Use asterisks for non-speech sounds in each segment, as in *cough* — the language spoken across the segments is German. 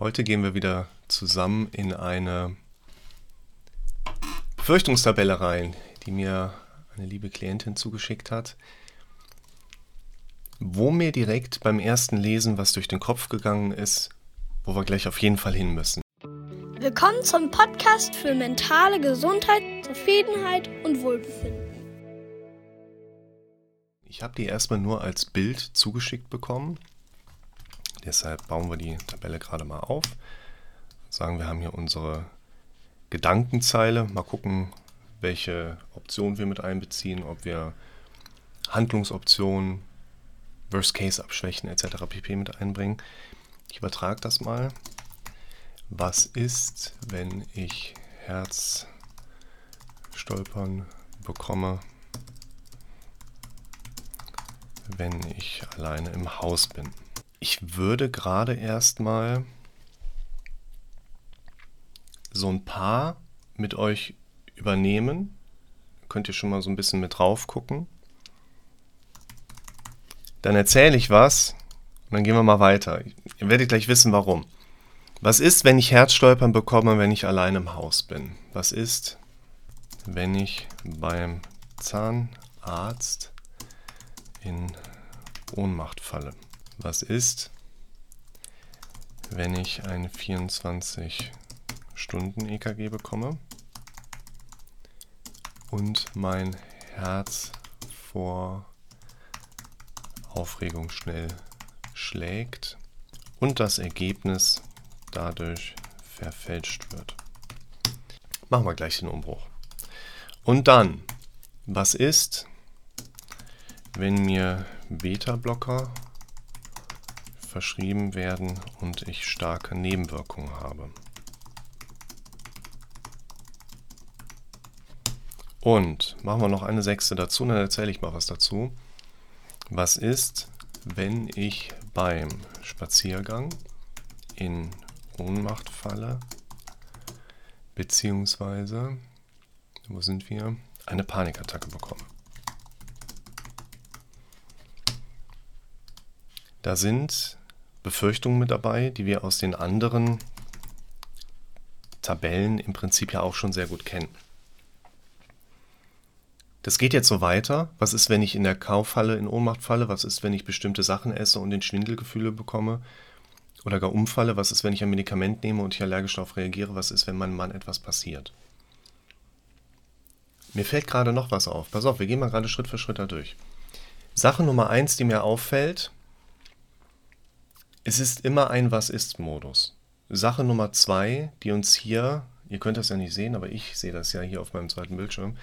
Heute gehen wir wieder zusammen in eine Befürchtungstabelle rein, die mir eine liebe Klientin zugeschickt hat, wo mir direkt beim ersten Lesen was durch den Kopf gegangen ist, wo wir gleich auf jeden Fall hin müssen. Willkommen zum Podcast für mentale Gesundheit, Zufriedenheit und Wohlbefinden. Ich habe die erstmal nur als Bild zugeschickt bekommen Deshalb bauen wir die Tabelle gerade mal auf. Sagen wir haben hier unsere Gedankenzeile. Mal gucken, welche Optionen wir mit einbeziehen, ob wir Handlungsoptionen, Worst-Case-Abschwächen etc. pp. mit einbringen. Ich übertrage das mal. Was ist, wenn ich Herzstolpern bekomme, wenn ich alleine im Haus bin? Ich würde gerade erstmal so ein paar mit euch übernehmen. Könnt ihr schon mal so ein bisschen mit drauf gucken. Dann erzähle ich was und dann gehen wir mal weiter. Ihr werdet gleich wissen, warum. Was ist, wenn ich Herzstolpern bekomme, wenn ich allein im Haus bin? Was ist, wenn ich beim Zahnarzt in Ohnmacht falle? Was ist, wenn ich ein 24-Stunden-EKG bekomme und mein Herz vor Aufregung schnell schlägt und das Ergebnis dadurch verfälscht wird. Machen wir gleich den Umbruch. Und dann, was ist, wenn mir Beta-Blocker verschrieben werden und ich starke Nebenwirkungen habe. Und machen wir noch eine sechste dazu, dann erzähle ich mal was dazu. Was ist, wenn ich beim Spaziergang in Ohnmacht falle, beziehungsweise, wo sind wir, eine Panikattacke bekomme? Da sind Befürchtungen mit dabei, die wir aus den anderen Tabellen im Prinzip ja auch schon sehr gut kennen. Das geht jetzt so weiter. Was ist, wenn ich in der Kaufhalle in Ohnmacht falle? Was ist, wenn ich bestimmte Sachen esse und den Schwindelgefühle bekomme? Oder gar umfalle? Was ist, wenn ich ein Medikament nehme und ich allergisch darauf reagiere? Was ist, wenn meinem Mann etwas passiert? Mir fällt gerade noch was auf. Pass auf, wir gehen mal gerade Schritt für Schritt da durch. Sache Nummer eins, die mir auffällt, es ist immer ein Was-ist-Modus. Sache Nummer zwei, die uns hier, ihr könnt das ja nicht sehen, aber ich sehe das ja hier auf meinem zweiten Bildschirm,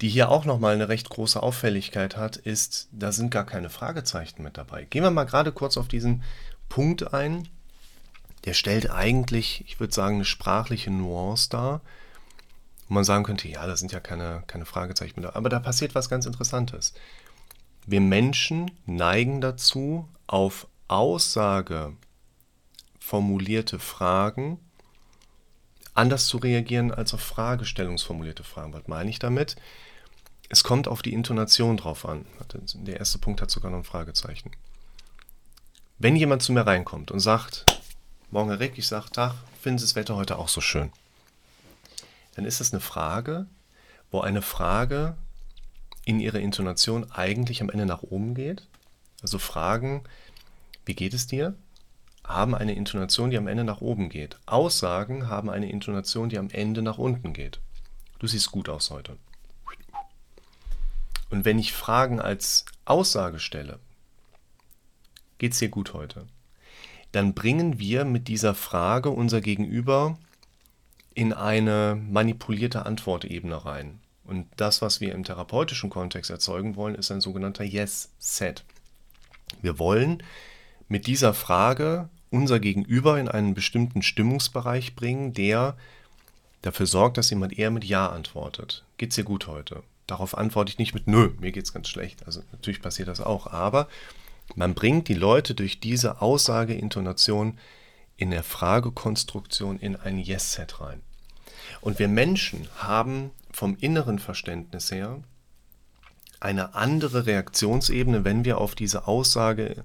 die hier auch nochmal eine recht große Auffälligkeit hat, ist, da sind gar keine Fragezeichen mit dabei. Gehen wir mal gerade kurz auf diesen Punkt ein. Der stellt eigentlich, ich würde sagen, eine sprachliche Nuance dar. Wo man sagen könnte, ja, da sind ja keine, keine Fragezeichen mit dabei. Aber da passiert was ganz Interessantes. Wir Menschen neigen dazu, auf Aussage formulierte Fragen anders zu reagieren als auf Fragestellungsformulierte Fragen. Was meine ich damit? Es kommt auf die Intonation drauf an. Der erste Punkt hat sogar noch ein Fragezeichen. Wenn jemand zu mir reinkommt und sagt, morgen Rick, ich sage, Tag, finden Sie das Wetter heute auch so schön? Dann ist das eine Frage, wo eine Frage in ihrer Intonation eigentlich am Ende nach oben geht. Also Fragen, wie geht es dir? haben eine Intonation, die am Ende nach oben geht. Aussagen haben eine Intonation, die am Ende nach unten geht. Du siehst gut aus heute. Und wenn ich Fragen als Aussage stelle, geht es dir gut heute? Dann bringen wir mit dieser Frage unser Gegenüber in eine manipulierte Antwortebene rein. Und das, was wir im therapeutischen Kontext erzeugen wollen, ist ein sogenannter Yes-Set. Wir wollen mit dieser Frage unser Gegenüber in einen bestimmten Stimmungsbereich bringen, der dafür sorgt, dass jemand eher mit Ja antwortet. Geht's dir gut heute? Darauf antworte ich nicht mit Nö, mir geht's ganz schlecht. Also natürlich passiert das auch, aber man bringt die Leute durch diese Aussageintonation in der Fragekonstruktion in ein Yes-Set rein. Und wir Menschen haben vom inneren Verständnis her eine andere Reaktionsebene, wenn wir auf diese Aussage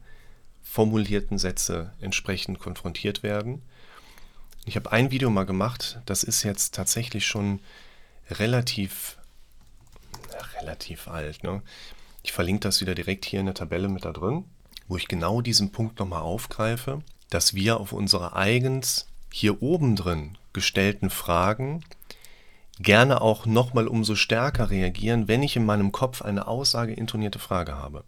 formulierten Sätze entsprechend konfrontiert werden. Ich habe ein Video mal gemacht, das ist jetzt tatsächlich schon relativ, relativ alt. Ne? Ich verlinke das wieder direkt hier in der Tabelle mit da drin, wo ich genau diesen Punkt nochmal aufgreife, dass wir auf unsere eigens hier oben drin gestellten Fragen gerne auch nochmal umso stärker reagieren, wenn ich in meinem Kopf eine aussageintonierte Frage habe.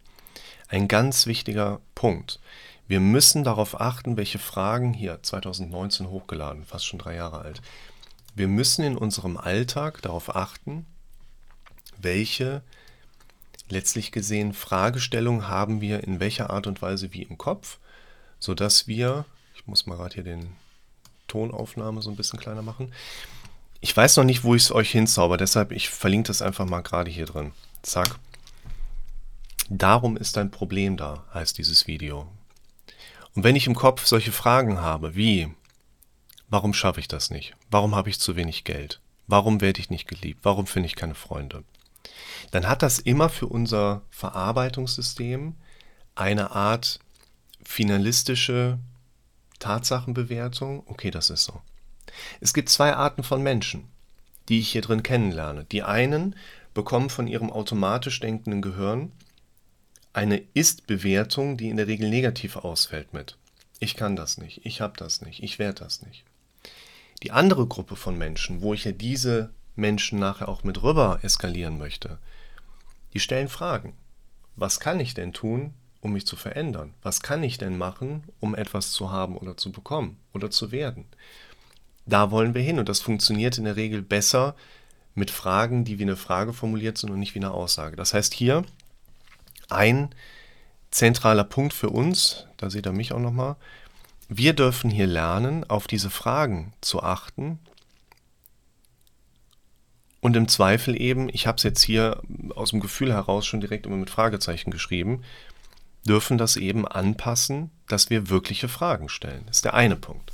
Ein ganz wichtiger Punkt. Wir müssen darauf achten, welche Fragen hier 2019 hochgeladen, fast schon drei Jahre alt. Wir müssen in unserem Alltag darauf achten, welche letztlich gesehen Fragestellungen haben wir in welcher Art und Weise wie im Kopf, sodass wir, ich muss mal gerade hier den Tonaufnahme so ein bisschen kleiner machen, ich weiß noch nicht, wo ich es euch hinzauber, deshalb ich verlinke das einfach mal gerade hier drin. Zack. Darum ist ein Problem da, heißt dieses Video. Und wenn ich im Kopf solche Fragen habe, wie, warum schaffe ich das nicht? Warum habe ich zu wenig Geld? Warum werde ich nicht geliebt? Warum finde ich keine Freunde? Dann hat das immer für unser Verarbeitungssystem eine Art finalistische Tatsachenbewertung. Okay, das ist so. Es gibt zwei Arten von Menschen, die ich hier drin kennenlerne. Die einen bekommen von ihrem automatisch denkenden Gehirn eine Ist-Bewertung, die in der Regel negativ ausfällt mit. Ich kann das nicht, ich habe das nicht, ich werde das nicht. Die andere Gruppe von Menschen, wo ich ja diese Menschen nachher auch mit rüber eskalieren möchte, die stellen Fragen. Was kann ich denn tun, um mich zu verändern? Was kann ich denn machen, um etwas zu haben oder zu bekommen oder zu werden? da wollen wir hin. Und das funktioniert in der Regel besser mit Fragen, die wie eine Frage formuliert sind und nicht wie eine Aussage. Das heißt hier ein zentraler Punkt für uns, da seht ihr mich auch nochmal, wir dürfen hier lernen, auf diese Fragen zu achten und im Zweifel eben, ich habe es jetzt hier aus dem Gefühl heraus schon direkt immer mit Fragezeichen geschrieben, dürfen das eben anpassen, dass wir wirkliche Fragen stellen. Das ist der eine Punkt.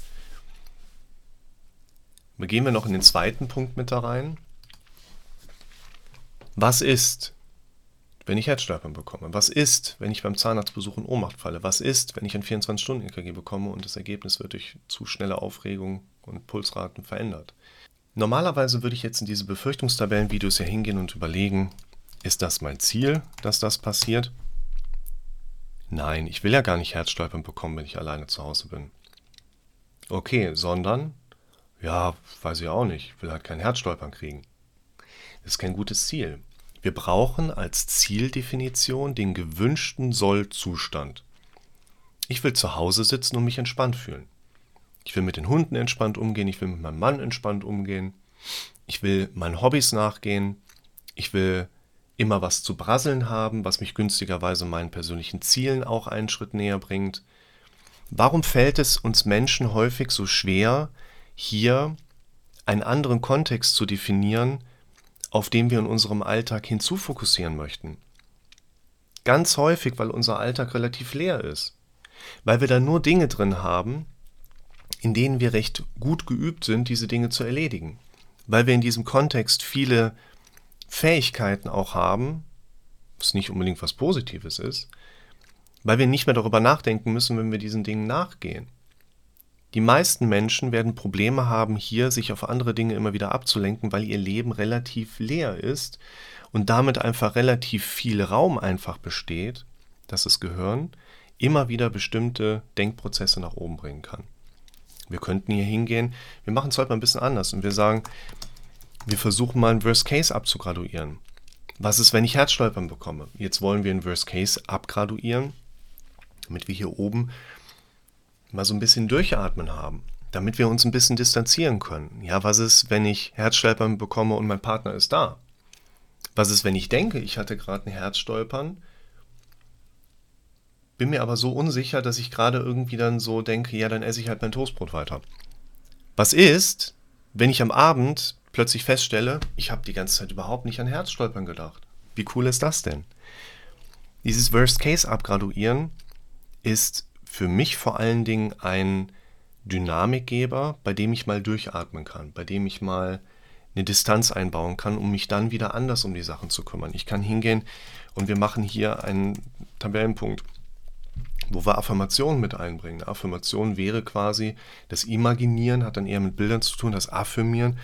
Gehen wir noch in den zweiten Punkt mit da rein. Was ist, wenn ich Herzstolpern bekomme? Was ist, wenn ich beim Zahnarztbesuch in Ohnmacht falle? Was ist, wenn ich ein 24-Stunden-EKG bekomme und das Ergebnis wird durch zu schnelle Aufregung und Pulsraten verändert? Normalerweise würde ich jetzt in diese Befürchtungstabellenvideos ja hingehen und überlegen, ist das mein Ziel, dass das passiert? Nein, ich will ja gar nicht Herzstolpern bekommen, wenn ich alleine zu Hause bin. Okay, sondern ja, weiß ich auch nicht. Ich will halt kein Herzstolpern kriegen. Das ist kein gutes Ziel. Wir brauchen als Zieldefinition den gewünschten Sollzustand. Ich will zu Hause sitzen und mich entspannt fühlen. Ich will mit den Hunden entspannt umgehen, ich will mit meinem Mann entspannt umgehen, ich will meinen Hobbys nachgehen, ich will immer was zu brasseln haben, was mich günstigerweise meinen persönlichen Zielen auch einen Schritt näher bringt. Warum fällt es uns Menschen häufig so schwer, hier einen anderen Kontext zu definieren, auf den wir in unserem Alltag hinzufokussieren möchten. Ganz häufig, weil unser Alltag relativ leer ist, weil wir da nur Dinge drin haben, in denen wir recht gut geübt sind, diese Dinge zu erledigen, weil wir in diesem Kontext viele Fähigkeiten auch haben, was nicht unbedingt was Positives ist, weil wir nicht mehr darüber nachdenken müssen, wenn wir diesen Dingen nachgehen. Die meisten Menschen werden Probleme haben, hier sich auf andere Dinge immer wieder abzulenken, weil ihr Leben relativ leer ist und damit einfach relativ viel Raum einfach besteht, dass das Gehirn immer wieder bestimmte Denkprozesse nach oben bringen kann. Wir könnten hier hingehen, wir machen es heute mal ein bisschen anders und wir sagen, wir versuchen mal einen Worst Case abzugraduieren. Was ist, wenn ich Herzstolpern bekomme? Jetzt wollen wir einen Worst Case abgraduieren, damit wir hier oben mal so ein bisschen durchatmen haben, damit wir uns ein bisschen distanzieren können. Ja, was ist, wenn ich Herzstolpern bekomme und mein Partner ist da? Was ist, wenn ich denke, ich hatte gerade ein Herzstolpern, bin mir aber so unsicher, dass ich gerade irgendwie dann so denke, ja, dann esse ich halt mein Toastbrot weiter. Was ist, wenn ich am Abend plötzlich feststelle, ich habe die ganze Zeit überhaupt nicht an Herzstolpern gedacht? Wie cool ist das denn? Dieses Worst Case abgraduieren ist für mich vor allen Dingen ein Dynamikgeber, bei dem ich mal durchatmen kann, bei dem ich mal eine Distanz einbauen kann, um mich dann wieder anders um die Sachen zu kümmern. Ich kann hingehen und wir machen hier einen Tabellenpunkt. wo wir Affirmationen mit einbringen. Affirmation wäre quasi das Imaginieren, hat dann eher mit Bildern zu tun. Das Affirmieren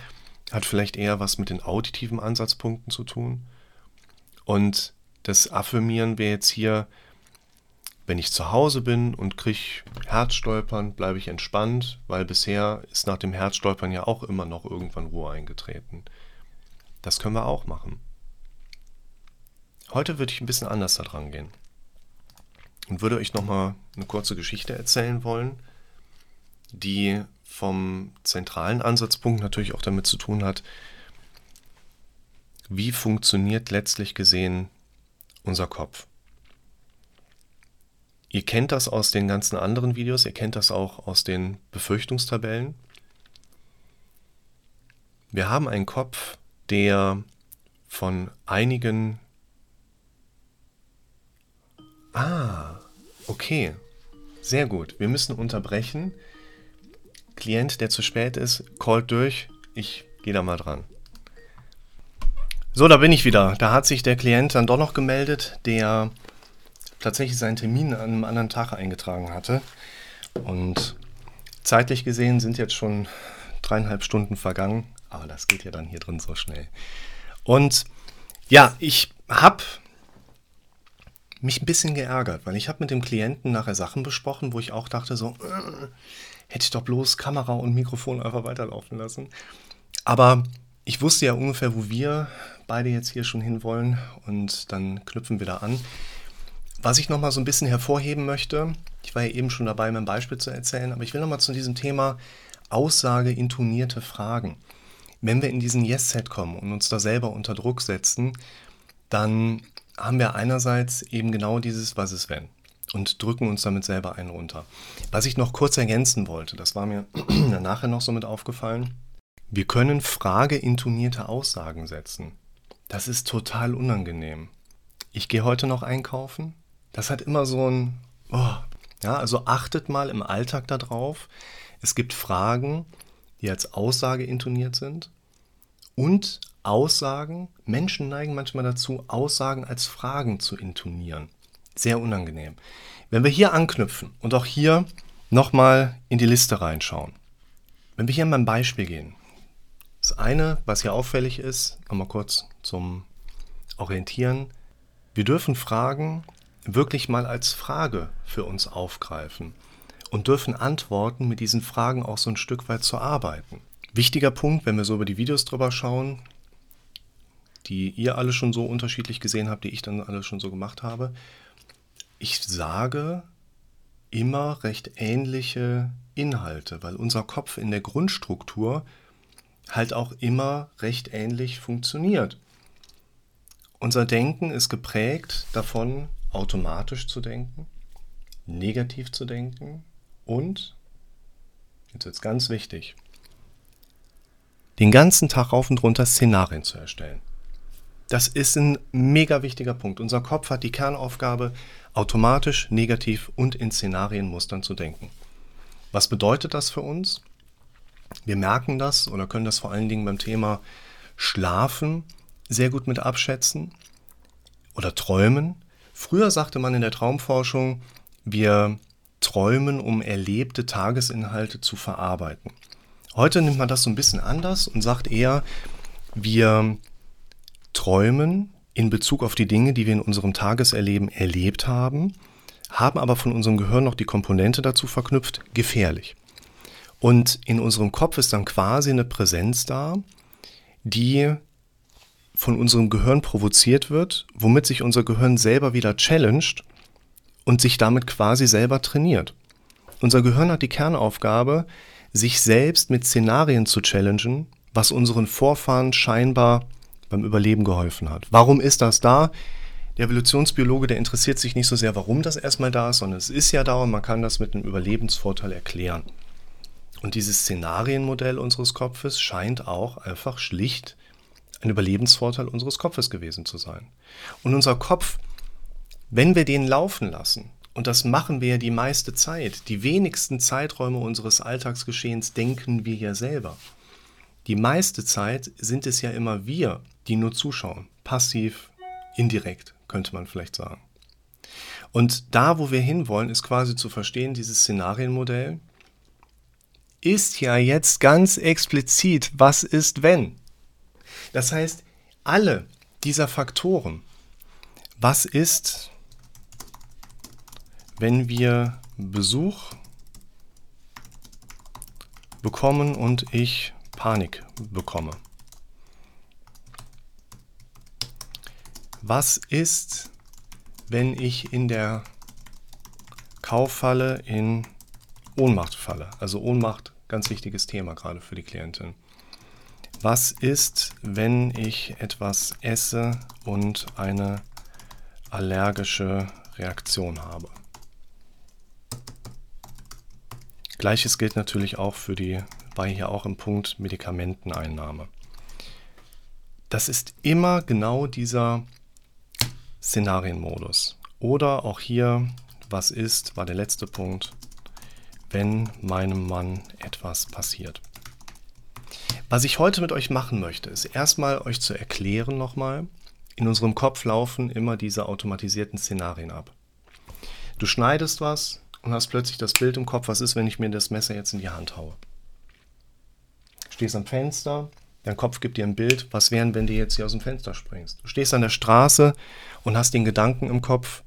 hat vielleicht eher was mit den auditiven Ansatzpunkten zu tun. Und das Affirmieren wäre jetzt hier, wenn ich zu Hause bin und kriege Herzstolpern, bleibe ich entspannt, weil bisher ist nach dem Herzstolpern ja auch immer noch irgendwann Ruhe eingetreten. Das können wir auch machen. Heute würde ich ein bisschen anders da dran gehen und würde euch nochmal eine kurze Geschichte erzählen wollen, die vom zentralen Ansatzpunkt natürlich auch damit zu tun hat, wie funktioniert letztlich gesehen unser Kopf. Ihr kennt das aus den ganzen anderen Videos, ihr kennt das auch aus den Befürchtungstabellen. Wir haben einen Kopf, der von einigen Ah, okay. Sehr gut. Wir müssen unterbrechen. Klient, der zu spät ist, callt durch. Ich gehe da mal dran. So, da bin ich wieder. Da hat sich der Klient dann doch noch gemeldet, der tatsächlich seinen Termin an einem anderen Tag eingetragen hatte. Und zeitlich gesehen sind jetzt schon dreieinhalb Stunden vergangen. Aber das geht ja dann hier drin so schnell. Und ja, ich habe mich ein bisschen geärgert, weil ich habe mit dem Klienten nachher Sachen besprochen, wo ich auch dachte so, äh, hätte ich doch bloß Kamera und Mikrofon einfach weiterlaufen lassen. Aber ich wusste ja ungefähr, wo wir beide jetzt hier schon hinwollen und dann knüpfen wir da an. Was ich nochmal so ein bisschen hervorheben möchte, ich war ja eben schon dabei, mein Beispiel zu erzählen, aber ich will nochmal zu diesem Thema Aussage intonierte Fragen. Wenn wir in diesen Yes-Set kommen und uns da selber unter Druck setzen, dann haben wir einerseits eben genau dieses Was ist wenn und drücken uns damit selber einen runter. Was ich noch kurz ergänzen wollte, das war mir *clears throat* nachher noch so mit aufgefallen, wir können frageintonierte Aussagen setzen. Das ist total unangenehm. Ich gehe heute noch einkaufen. Das hat immer so ein... Oh. Ja, also achtet mal im Alltag darauf. Es gibt Fragen, die als Aussage intoniert sind und Aussagen, Menschen neigen manchmal dazu, Aussagen als Fragen zu intonieren. Sehr unangenehm. Wenn wir hier anknüpfen und auch hier nochmal in die Liste reinschauen. Wenn wir hier in mein Beispiel gehen. Das eine, was hier auffällig ist, nochmal kurz zum Orientieren. Wir dürfen Fragen wirklich mal als Frage für uns aufgreifen und dürfen Antworten mit diesen Fragen auch so ein Stück weit zu arbeiten. Wichtiger Punkt, wenn wir so über die Videos drüber schauen, die ihr alle schon so unterschiedlich gesehen habt, die ich dann alle schon so gemacht habe. Ich sage immer recht ähnliche Inhalte, weil unser Kopf in der Grundstruktur halt auch immer recht ähnlich funktioniert. Unser Denken ist geprägt davon, automatisch zu denken, negativ zu denken und, jetzt wird es ganz wichtig, den ganzen Tag rauf und runter Szenarien zu erstellen. Das ist ein mega wichtiger Punkt. Unser Kopf hat die Kernaufgabe, automatisch, negativ und in Szenarienmustern zu denken. Was bedeutet das für uns? Wir merken das oder können das vor allen Dingen beim Thema Schlafen sehr gut mit abschätzen oder träumen. Früher sagte man in der Traumforschung, wir träumen, um erlebte Tagesinhalte zu verarbeiten. Heute nimmt man das so ein bisschen anders und sagt eher, wir träumen in Bezug auf die Dinge, die wir in unserem Tageserleben erlebt haben, haben aber von unserem Gehirn noch die Komponente dazu verknüpft, gefährlich. Und in unserem Kopf ist dann quasi eine Präsenz da, die von unserem Gehirn provoziert wird, womit sich unser Gehirn selber wieder challenged und sich damit quasi selber trainiert. Unser Gehirn hat die Kernaufgabe, sich selbst mit Szenarien zu challengen, was unseren Vorfahren scheinbar beim Überleben geholfen hat. Warum ist das da? Der Evolutionsbiologe, der interessiert sich nicht so sehr, warum das erstmal da ist, sondern es ist ja da und man kann das mit einem Überlebensvorteil erklären. Und dieses Szenarienmodell unseres Kopfes scheint auch einfach schlicht ein Überlebensvorteil unseres Kopfes gewesen zu sein. Und unser Kopf, wenn wir den laufen lassen, und das machen wir ja die meiste Zeit, die wenigsten Zeiträume unseres Alltagsgeschehens denken wir ja selber. Die meiste Zeit sind es ja immer wir, die nur zuschauen. Passiv, indirekt, könnte man vielleicht sagen. Und da, wo wir hinwollen, ist quasi zu verstehen, dieses Szenarienmodell ist ja jetzt ganz explizit, was ist wenn. Das heißt, alle dieser Faktoren, was ist, wenn wir Besuch bekommen und ich Panik bekomme? Was ist, wenn ich in der Kauffalle in Ohnmacht falle? Also Ohnmacht, ganz wichtiges Thema gerade für die Klientin. Was ist, wenn ich etwas esse und eine allergische Reaktion habe? Gleiches gilt natürlich auch für die, war hier auch im Punkt Medikamenteneinnahme. Das ist immer genau dieser Szenarienmodus. Oder auch hier, was ist, war der letzte Punkt, wenn meinem Mann etwas passiert. Was ich heute mit euch machen möchte, ist erstmal euch zu erklären nochmal, in unserem Kopf laufen immer diese automatisierten Szenarien ab. Du schneidest was und hast plötzlich das Bild im Kopf, was ist, wenn ich mir das Messer jetzt in die Hand haue. Stehst am Fenster, Dein Kopf gibt dir ein Bild, was wären, wenn du jetzt hier aus dem Fenster springst. Du stehst an der Straße und hast den Gedanken im Kopf,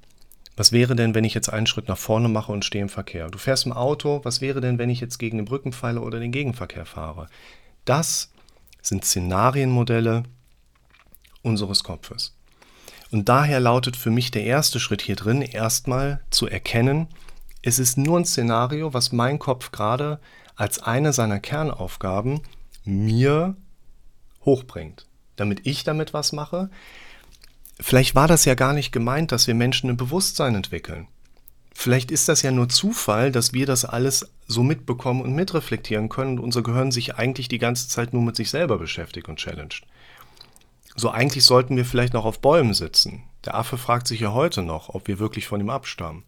was wäre denn, wenn ich jetzt einen Schritt nach vorne mache und stehe im Verkehr? Du fährst im Auto, was wäre denn, wenn ich jetzt gegen den Brückenpfeiler oder den Gegenverkehr fahre? Das sind Szenarienmodelle unseres Kopfes. Und daher lautet für mich der erste Schritt hier drin erstmal zu erkennen, es ist nur ein Szenario, was mein Kopf gerade als eine seiner Kernaufgaben mir hochbringt, damit ich damit was mache. Vielleicht war das ja gar nicht gemeint, dass wir Menschen ein Bewusstsein entwickeln. Vielleicht ist das ja nur Zufall, dass wir das alles so mitbekommen und mitreflektieren können und unser Gehirn sich eigentlich die ganze Zeit nur mit sich selber beschäftigt und challenged. So eigentlich sollten wir vielleicht noch auf Bäumen sitzen. Der Affe fragt sich ja heute noch, ob wir wirklich von ihm abstammen.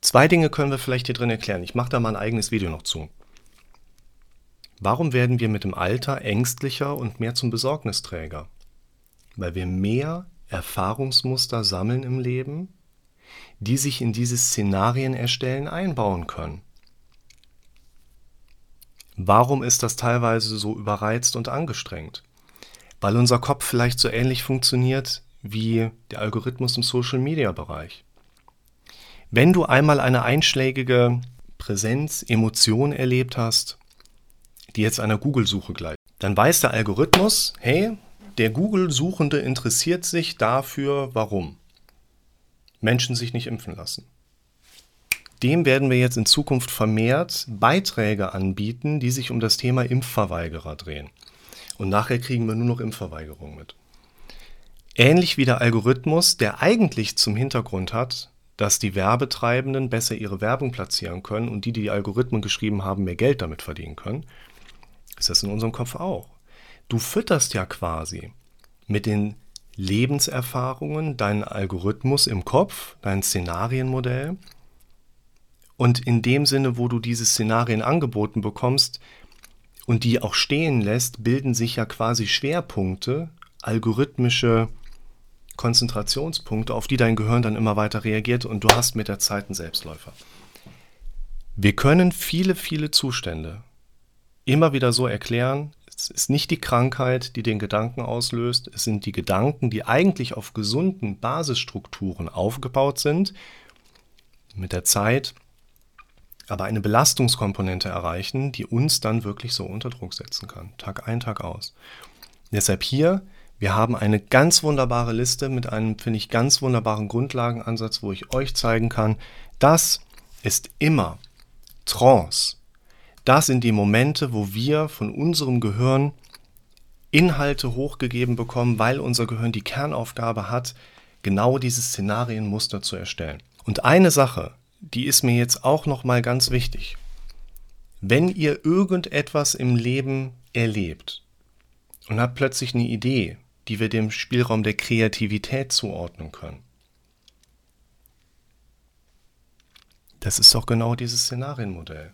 Zwei Dinge können wir vielleicht hier drin erklären. Ich mache da mal ein eigenes Video noch zu. Warum werden wir mit dem Alter ängstlicher und mehr zum Besorgnisträger? Weil wir mehr Erfahrungsmuster sammeln im Leben, die sich in diese Szenarien erstellen einbauen können. Warum ist das teilweise so überreizt und angestrengt? Weil unser Kopf vielleicht so ähnlich funktioniert wie der Algorithmus im Social-Media-Bereich. Wenn du einmal eine einschlägige Präsenz, Emotion erlebt hast, die jetzt einer Google-Suche gleicht, dann weiß der Algorithmus, hey, der Google-Suchende interessiert sich dafür, warum Menschen sich nicht impfen lassen. Dem werden wir jetzt in Zukunft vermehrt Beiträge anbieten, die sich um das Thema Impfverweigerer drehen. Und nachher kriegen wir nur noch Impfverweigerung mit. Ähnlich wie der Algorithmus, der eigentlich zum Hintergrund hat, dass die Werbetreibenden besser ihre Werbung platzieren können und die, die die Algorithmen geschrieben haben, mehr Geld damit verdienen können, ist das in unserem Kopf auch. Du fütterst ja quasi mit den Lebenserfahrungen deinen Algorithmus im Kopf, dein Szenarienmodell. Und in dem Sinne, wo du diese Szenarien angeboten bekommst und die auch stehen lässt, bilden sich ja quasi Schwerpunkte, algorithmische Konzentrationspunkte, auf die dein Gehirn dann immer weiter reagiert und du hast mit der Zeit einen Selbstläufer. Wir können viele, viele Zustände immer wieder so erklären, es ist nicht die Krankheit, die den Gedanken auslöst, es sind die Gedanken, die eigentlich auf gesunden Basisstrukturen aufgebaut sind, mit der Zeit aber eine Belastungskomponente erreichen, die uns dann wirklich so unter Druck setzen kann, Tag ein, Tag aus. Deshalb hier, wir haben eine ganz wunderbare Liste mit einem, finde ich, ganz wunderbaren Grundlagenansatz, wo ich euch zeigen kann, das ist immer Trance, das sind die Momente, wo wir von unserem Gehirn Inhalte hochgegeben bekommen, weil unser Gehirn die Kernaufgabe hat, genau dieses Szenarienmuster zu erstellen. Und eine Sache, die ist mir jetzt auch noch mal ganz wichtig. Wenn ihr irgendetwas im Leben erlebt und habt plötzlich eine Idee, die wir dem Spielraum der Kreativität zuordnen können, das ist doch genau dieses Szenarienmodell.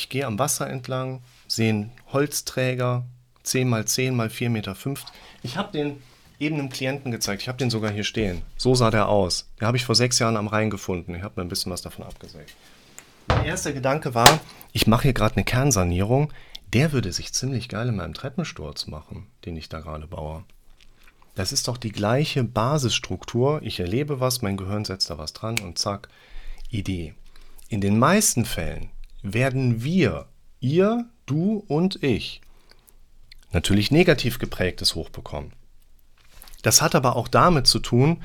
Ich gehe am Wasser entlang, sehe einen Holzträger, 10 mal 10 mal 4,5 Meter. Ich habe den eben einem Klienten gezeigt. Ich habe den sogar hier stehen. So sah der aus. Den habe ich vor sechs Jahren am Rhein gefunden. Ich habe mir ein bisschen was davon abgesägt. Mein erster Gedanke war, ich mache hier gerade eine Kernsanierung. Der würde sich ziemlich geil in meinem Treppensturz machen, den ich da gerade baue. Das ist doch die gleiche Basisstruktur. Ich erlebe was, mein Gehirn setzt da was dran und zack, Idee. In den meisten Fällen werden wir, ihr, du und ich, natürlich negativ geprägtes hochbekommen. Das hat aber auch damit zu tun,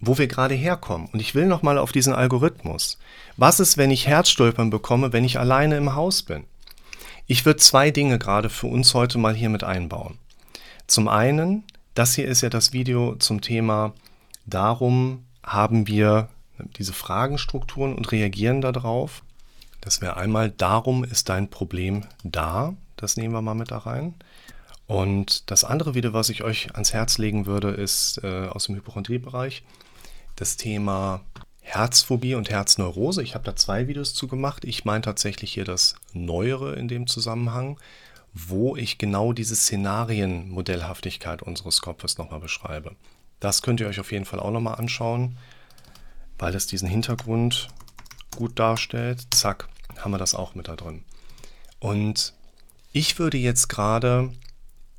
wo wir gerade herkommen. Und ich will nochmal auf diesen Algorithmus. Was ist, wenn ich Herzstolpern bekomme, wenn ich alleine im Haus bin? Ich würde zwei Dinge gerade für uns heute mal hier mit einbauen. Zum einen, das hier ist ja das Video zum Thema, darum haben wir diese Fragenstrukturen und reagieren darauf. Das wäre einmal, darum ist dein Problem da. Das nehmen wir mal mit da rein. Und das andere Video, was ich euch ans Herz legen würde, ist äh, aus dem Hypochondriebereich das Thema Herzphobie und Herzneurose. Ich habe da zwei Videos zu gemacht. Ich meine tatsächlich hier das Neuere in dem Zusammenhang, wo ich genau diese Szenarienmodellhaftigkeit unseres Kopfes nochmal beschreibe. Das könnt ihr euch auf jeden Fall auch nochmal anschauen, weil es diesen Hintergrund gut darstellt. Zack, haben wir das auch mit da drin. Und ich würde jetzt gerade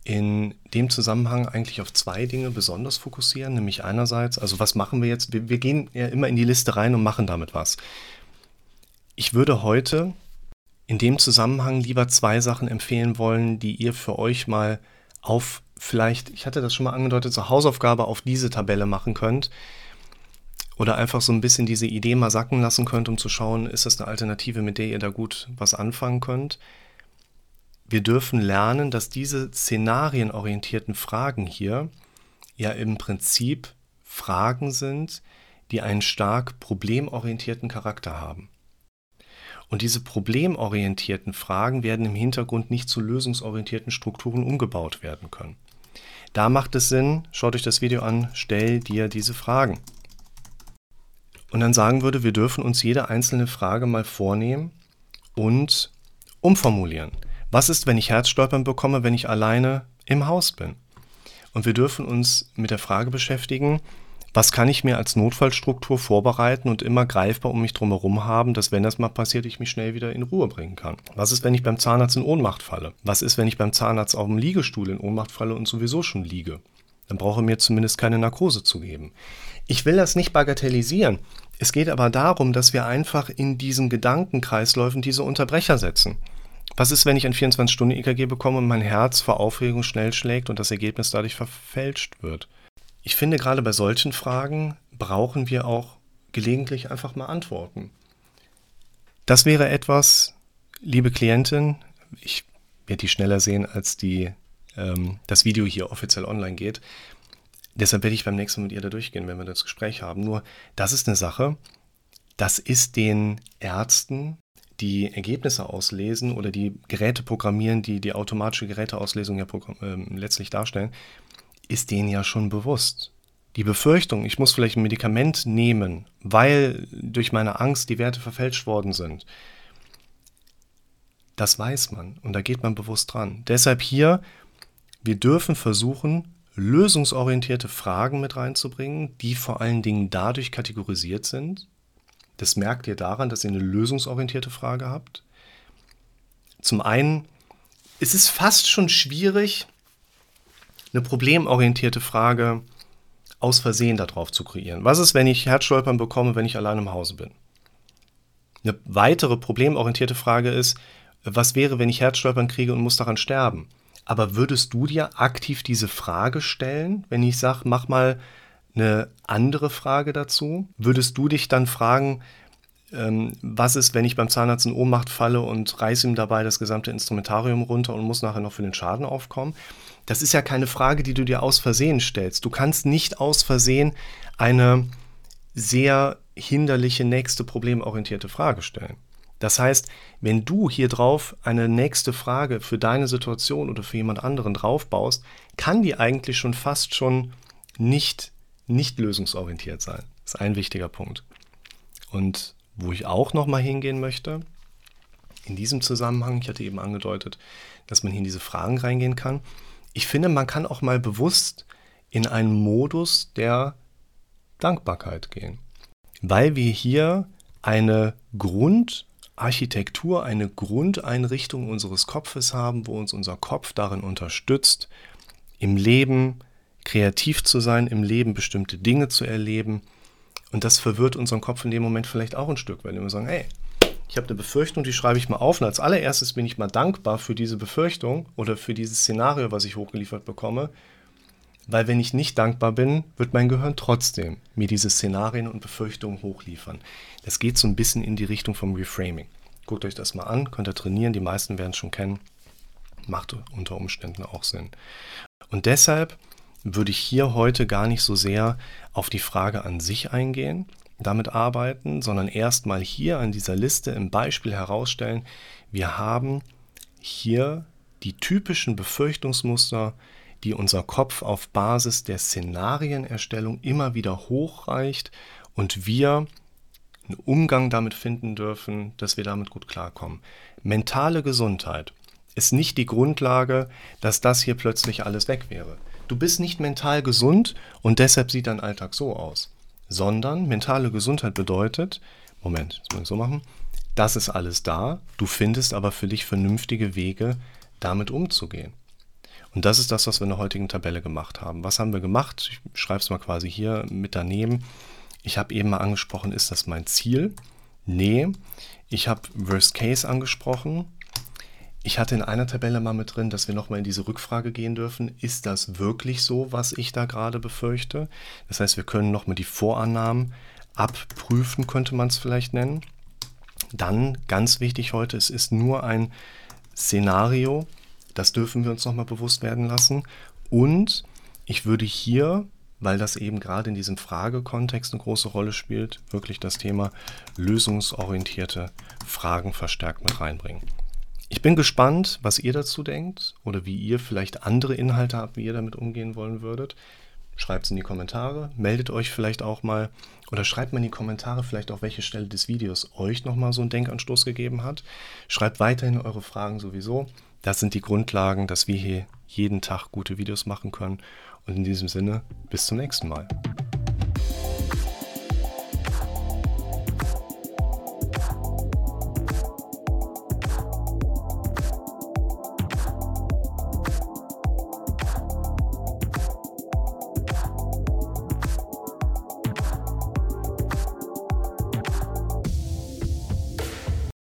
in dem Zusammenhang eigentlich auf zwei Dinge besonders fokussieren, nämlich einerseits, also was machen wir jetzt? Wir, wir, gehen ja immer in die Liste rein und machen damit was. Ich würde heute in dem Zusammenhang lieber zwei Sachen empfehlen wollen, die ihr für euch mal auf vielleicht, ich hatte das schon mal angedeutet, zur Hausaufgabe auf diese Tabelle machen könnt. Oder einfach so ein bisschen diese Idee mal sacken lassen könnt, um zu schauen, ist das eine Alternative, mit der ihr da gut was anfangen könnt wir dürfen lernen, dass diese szenarienorientierten Fragen hier ja im Prinzip Fragen sind, die einen stark problemorientierten Charakter haben. Und diese problemorientierten Fragen werden im Hintergrund nicht zu lösungsorientierten Strukturen umgebaut werden können. Da macht es Sinn, schaut euch das Video an, stell dir diese Fragen. Und dann sagen würde, wir dürfen uns jede einzelne Frage mal vornehmen und umformulieren. Was ist, wenn ich Herzstolpern bekomme, wenn ich alleine im Haus bin? Und wir dürfen uns mit der Frage beschäftigen, was kann ich mir als Notfallstruktur vorbereiten und immer greifbar um mich drumherum haben, dass wenn das mal passiert, ich mich schnell wieder in Ruhe bringen kann? Was ist, wenn ich beim Zahnarzt in Ohnmacht falle? Was ist, wenn ich beim Zahnarzt auf dem Liegestuhl in Ohnmacht falle und sowieso schon liege? Dann brauche mir zumindest keine Narkose zu geben. Ich will das nicht bagatellisieren. Es geht aber darum, dass wir einfach in diesen Gedankenkreisläufen diese Unterbrecher setzen. Was ist, wenn ich ein 24-Stunden-EKG bekomme und mein Herz vor Aufregung schnell schlägt und das Ergebnis dadurch verfälscht wird? Ich finde, gerade bei solchen Fragen brauchen wir auch gelegentlich einfach mal Antworten. Das wäre etwas, liebe Klientin, ich werde die schneller sehen, als die, ähm, das Video hier offiziell online geht. Deshalb werde ich beim nächsten Mal mit ihr da durchgehen, wenn wir das Gespräch haben. Nur, das ist eine Sache, das ist den Ärzten die Ergebnisse auslesen oder die Geräte programmieren, die die automatische Geräteauslesung ja äh, letztlich darstellen, ist denen ja schon bewusst. Die Befürchtung, ich muss vielleicht ein Medikament nehmen, weil durch meine Angst die Werte verfälscht worden sind, das weiß man und da geht man bewusst dran. Deshalb hier, wir dürfen versuchen, lösungsorientierte Fragen mit reinzubringen, die vor allen Dingen dadurch kategorisiert sind, das merkt ihr daran, dass ihr eine lösungsorientierte Frage habt. Zum einen ist es fast schon schwierig, eine problemorientierte Frage aus Versehen darauf zu kreieren. Was ist, wenn ich Herzstolpern bekomme, wenn ich allein im Hause bin? Eine weitere problemorientierte Frage ist, was wäre, wenn ich Herzstolpern kriege und muss daran sterben? Aber würdest du dir aktiv diese Frage stellen, wenn ich sage, mach mal eine andere Frage dazu. Würdest du dich dann fragen, ähm, was ist, wenn ich beim Zahnarzt in Ohnmacht falle und reiße ihm dabei das gesamte Instrumentarium runter und muss nachher noch für den Schaden aufkommen? Das ist ja keine Frage, die du dir aus Versehen stellst. Du kannst nicht aus Versehen eine sehr hinderliche nächste problemorientierte Frage stellen. Das heißt, wenn du hier drauf eine nächste Frage für deine Situation oder für jemand anderen draufbaust, kann die eigentlich schon fast schon nicht nicht lösungsorientiert sein. Das ist ein wichtiger Punkt. Und wo ich auch nochmal hingehen möchte, in diesem Zusammenhang, ich hatte eben angedeutet, dass man hier in diese Fragen reingehen kann. Ich finde, man kann auch mal bewusst in einen Modus der Dankbarkeit gehen. Weil wir hier eine Grundarchitektur, eine Grundeinrichtung unseres Kopfes haben, wo uns unser Kopf darin unterstützt, im Leben kreativ zu sein, im Leben bestimmte Dinge zu erleben. Und das verwirrt unseren Kopf in dem Moment vielleicht auch ein Stück, weil wir sagen, hey, ich habe eine Befürchtung, die schreibe ich mal auf. Und als allererstes bin ich mal dankbar für diese Befürchtung oder für dieses Szenario, was ich hochgeliefert bekomme. Weil wenn ich nicht dankbar bin, wird mein Gehirn trotzdem mir diese Szenarien und Befürchtungen hochliefern. Das geht so ein bisschen in die Richtung vom Reframing. Guckt euch das mal an, könnt ihr trainieren, die meisten werden es schon kennen. Macht unter Umständen auch Sinn. Und deshalb würde ich hier heute gar nicht so sehr auf die Frage an sich eingehen, damit arbeiten, sondern erstmal hier an dieser Liste im Beispiel herausstellen, wir haben hier die typischen Befürchtungsmuster, die unser Kopf auf Basis der Szenarienerstellung immer wieder hochreicht und wir einen Umgang damit finden dürfen, dass wir damit gut klarkommen. Mentale Gesundheit ist nicht die Grundlage, dass das hier plötzlich alles weg wäre. Du bist nicht mental gesund und deshalb sieht dein Alltag so aus sondern mentale Gesundheit bedeutet, Moment, das muss ich so machen, das ist alles da, du findest aber für dich vernünftige Wege, damit umzugehen. Und das ist das, was wir in der heutigen Tabelle gemacht haben. Was haben wir gemacht? Ich schreibe es mal quasi hier mit daneben. Ich habe eben mal angesprochen, ist das mein Ziel? Nee. Ich habe Worst Case angesprochen. Ich hatte in einer Tabelle mal mit drin, dass wir nochmal in diese Rückfrage gehen dürfen. Ist das wirklich so, was ich da gerade befürchte? Das heißt, wir können nochmal die Vorannahmen abprüfen, könnte man es vielleicht nennen. Dann, ganz wichtig heute, es ist nur ein Szenario. Das dürfen wir uns nochmal bewusst werden lassen. Und ich würde hier, weil das eben gerade in diesem Fragekontext eine große Rolle spielt, wirklich das Thema lösungsorientierte Fragen verstärkt mit reinbringen. Ich bin gespannt, was ihr dazu denkt oder wie ihr vielleicht andere Inhalte habt, wie ihr damit umgehen wollen würdet. Schreibt es in die Kommentare, meldet euch vielleicht auch mal oder schreibt mal in die Kommentare vielleicht auch, welche Stelle des Videos euch nochmal so einen Denkanstoß gegeben hat. Schreibt weiterhin eure Fragen sowieso. Das sind die Grundlagen, dass wir hier jeden Tag gute Videos machen können. Und in diesem Sinne, bis zum nächsten Mal.